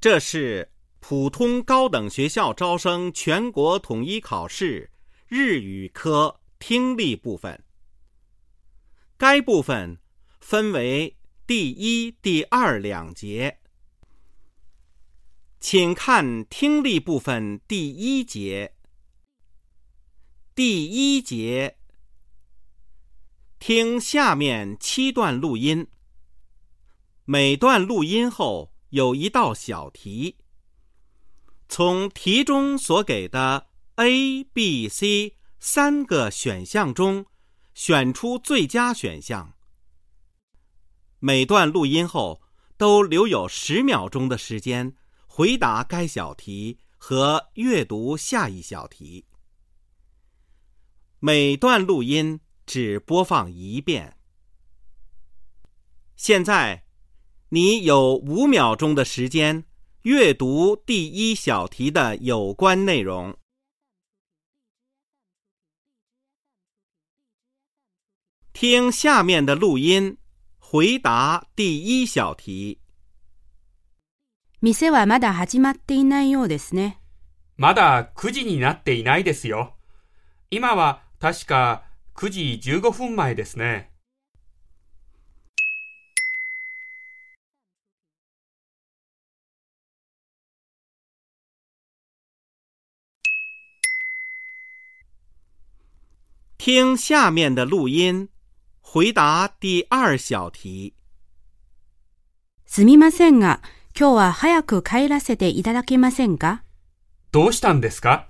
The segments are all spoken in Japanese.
这是普通高等学校招生全国统一考试日语科听力部分。该部分分为第一、第二两节，请看听力部分第一节。第一节，听下面七段录音，每段录音后有一道小题，从题中所给的 A、B、C 三个选项中选出最佳选项。每段录音后都留有十秒钟的时间回答该小题和阅读下一小题。每段录音只播放一遍。现在，你有五秒钟的时间阅读第一小题的有关内容。听下面的录音，回答第一小题。店はまだ始まっていないようですね。まだ9時になっていないですよ。今は確か9時15分前ですね。 听下面的录音，回答第二小题。すみませんが、今日は早く帰らせていただけませんか？どうしたんですか？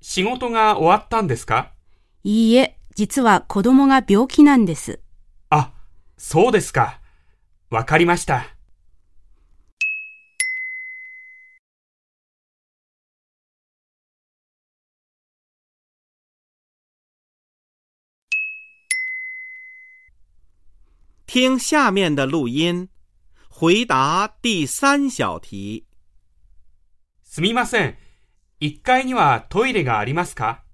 仕事が終わったんですか？いいえ、実は子供が病気なんです。あ、そうですか。わかりました。听下面的录音，回答第三小题。すみません。1階にはトイレがありますか？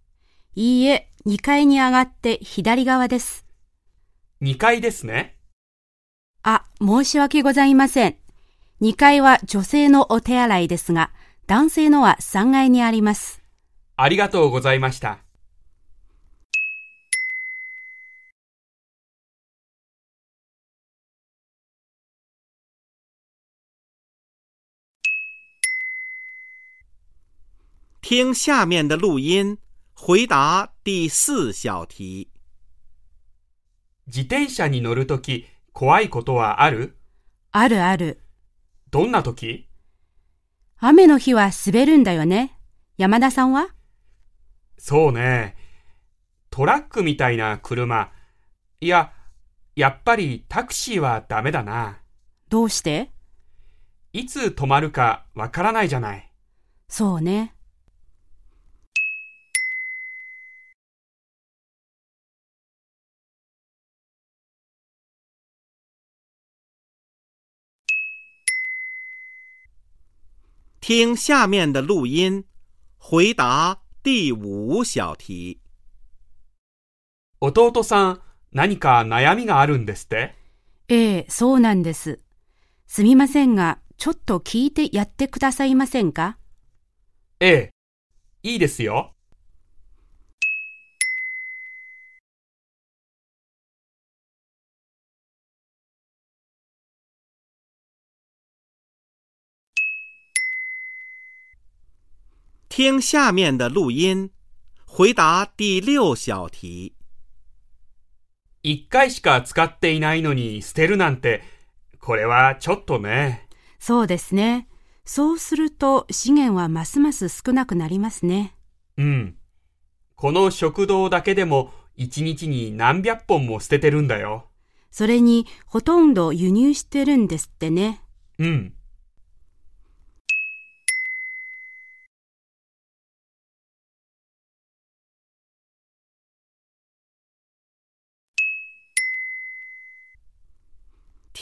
いいえ、2階に上がって左側です。?2 階ですね。あ、申し訳ございません。2階は女性のお手洗いですが、男性のは3階にあります。ありがとうございました。听下面的录音，回答第四小题。自転車に乗るとき怖いことはある？あるある。どんなとき雨の日は滑るんだよね。山田さんは？そうね。トラックみたいな車。いや、やっぱりタクシーはダメだな。どうして？いつ止まるかわからないじゃない。そうね。听下面的录音，回答第五小题。弟さん、何か悩みがあるんですって？ええ、そうなんです。すみませんが、ちょっと聞いてやってくださいませんか？ええ。いいですよ。听下面的录音，回答第六小题。1回しか使っていないのに捨てるなんて、これはちょっとね。そうですね。そうすると資源はますます少なくなりますね。うん。この食堂だけでも1日に何百本も捨ててるんだよ。それに、ほとんど輸入してるんですってね。うん。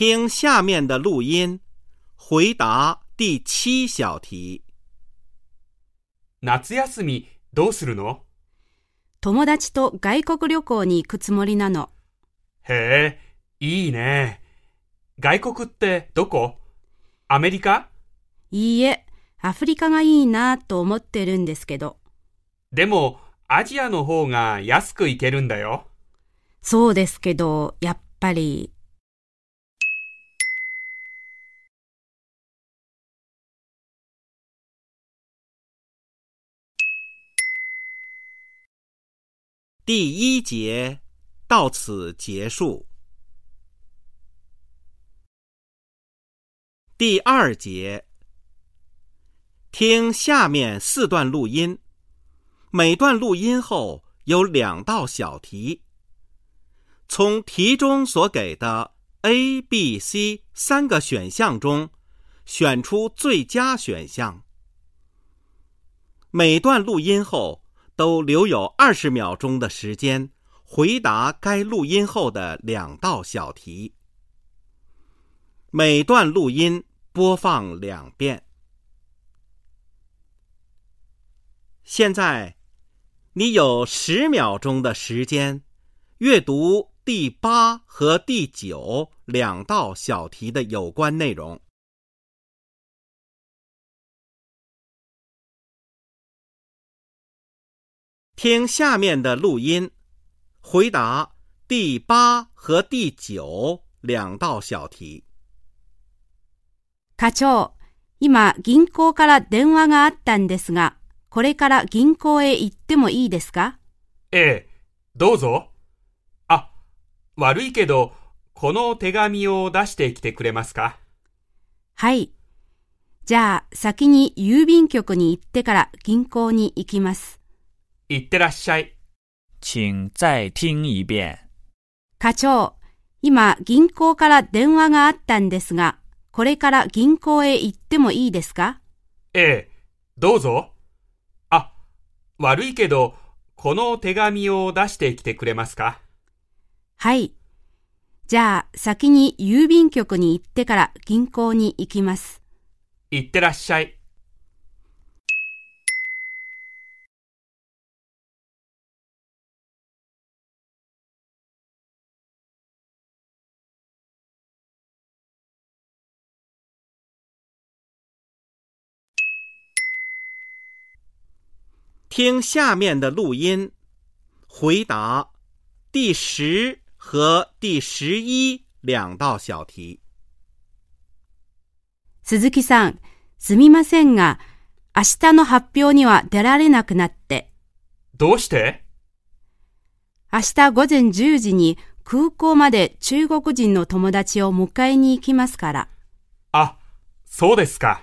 听下面的录音，回答第七小题。夏休みどうするの？友達と外国旅行に行くつもりなの。へえ、いいね。外国ってどこ？アメリカ？いいえ、アフリカがいいなと思ってるんですけど。でも、アジアの方が安く行けるんだよ。そうですけど、やっぱり。第一节到此结束。第二节，听下面四段录音，每段录音后有两道小题，从题中所给的 A、B、C 三个选项中选出最佳选项。每段录音后都留有二十秒钟的时间回答该录音后的两道小题。每段录音。播放两遍。现在，你有十秒钟的时间阅读第八和第九两道小题的有关内容。听下面的录音，回答第八和第九两道小题。課長、今銀行から電話があったんですが、これから銀行へ行ってもいいですか？ええ、どうぞ。あ、悪いけど、この手紙を出してきてくれますか？はい。じゃあ、先に郵便局に行ってから銀行に行きます。いってらっしゃい。请再听一遍。課長、今銀行から電話があったんですが、これから銀行へ行ってもいいですか？ええ、どうぞ。あ、悪いけど、この手紙を出してきてくれますか？はい。じゃあ、先に郵便局に行ってから銀行に行きます。いってらっしゃい。听下面的录音，回答第十和第十一两道小题。鈴木さん、すみませんが、明日の発表には出られなくなって、どうして？明日午前10時に空港まで中国人の友達を迎えに行きますから、あ、そうですか。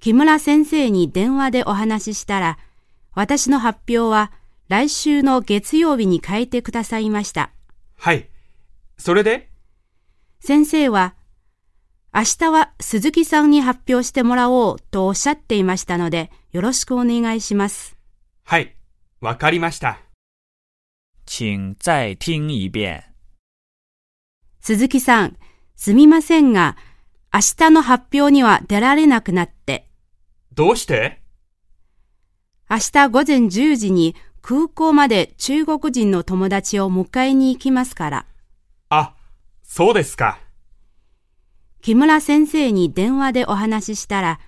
木村先生に電話でお話ししたら、私の発表は来週の月曜日に変えてくださいました。はい。それで？先生は、明日は鈴木さんに発表してもらおうとおっしゃっていましたので、よろしくお願いします。はい。わかりました。请再听一遍。鈴木さん、すみませんが、明日の発表には出られなくなって、どうして？明日午前10時に空港まで中国人の友達を迎えに行きますから、あ、そうですか。木村先生に電話でお話ししたら、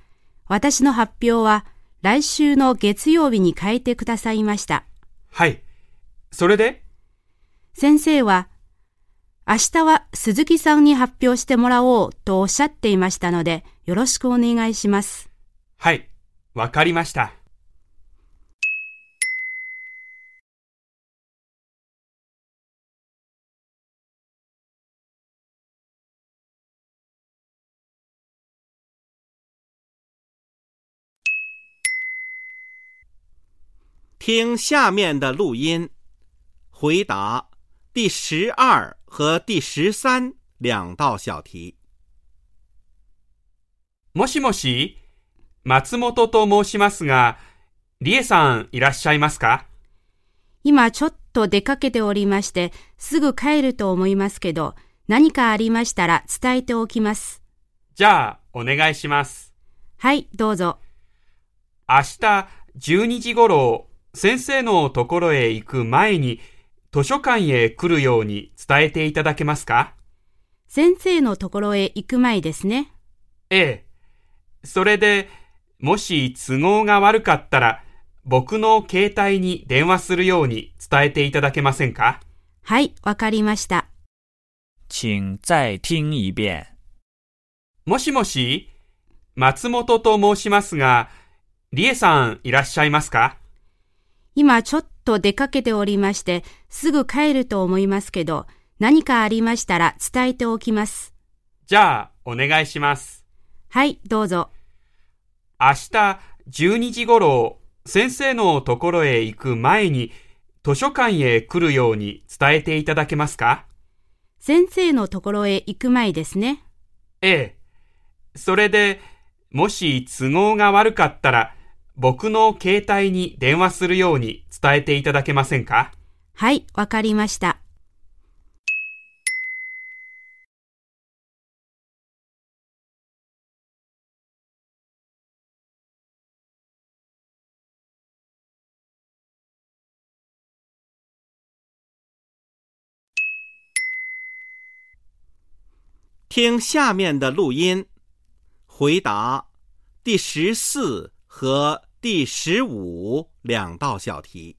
私の発表は来週の月曜日に変えてくださいました。はい。それで？先生は、明日は鈴木さんに発表してもらおうとおっしゃっていましたので、よろしくお願いします。はい。わかりました。听下面的录音，回答第十二和第十三两道小题。もしもし、松本と申しますが、りえさんいらっしゃいますか？今ちょっと出かけておりまして、すぐ帰ると思いますけど、何かありましたら伝えておきます。じゃあ、お願いします。はい、どうぞ。明日12時頃、先生のところへ行く前に、図書館へ来るように伝えていただけますか？先生のところへ行く前ですね。ええ。それで、もし都合が悪かったら、僕の携帯に電話するように伝えていただけませんか？はい、わかりました。请再听一遍。もしもし、松本と申しますが、りえさんいらっしゃいますか？今ちょっと出かけておりまして、すぐ帰ると思いますけど、何かありましたら伝えておきます。じゃあ、お願いします。はい、どうぞ。明日12時頃、先生のところへ行く前に、図書館へ来るように伝えていただけますか？先生のところへ行く前ですね。ええ。それで、もし都合が悪かったら、僕の携帯に電話するように伝えていただけませんか？はい、わかりました。听下面的录音，回答第十四和第十五两道小题。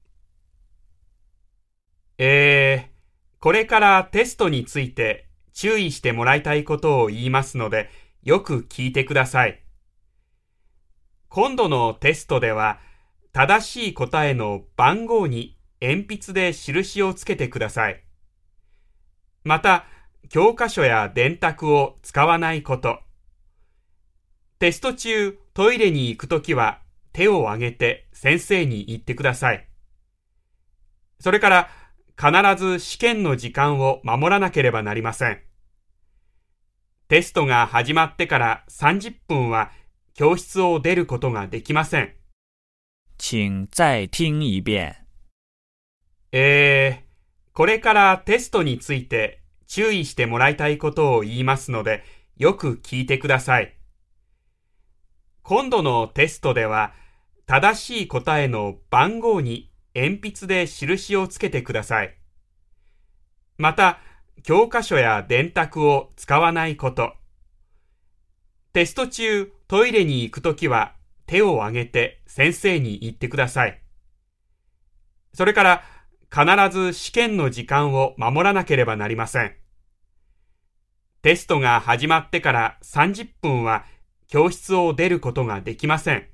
えー、これからテストについて注意してもらいたいことを言いますので、よく聞いてください。今度のテストでは、正しい答えの番号に鉛筆で印をつけてください。また、教科書や電卓を使わないこと。テスト中、トイレに行くときは手を挙げて先生に言ってください。それから、必ず試験の時間を守らなければなりません。テストが始まってから30分は教室を出ることができません。请再听一遍。えー、これからテストについて注意してもらいたいことを言いますので、よく聞いてください。今度のテストでは、正しい答えの番号に鉛筆で印をつけてください。また、教科書や電卓を使わないこと。テスト中、トイレに行くときは手を挙げて先生に言ってください。それから、必ず試験の時間を守らなければなりません。テストが始まってから30分は教室を出ることができません。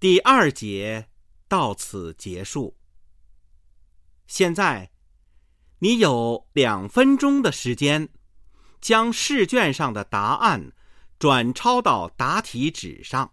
第二节到此结束。现在，你有两分钟的时间，将试卷上的答案转抄到答题纸上。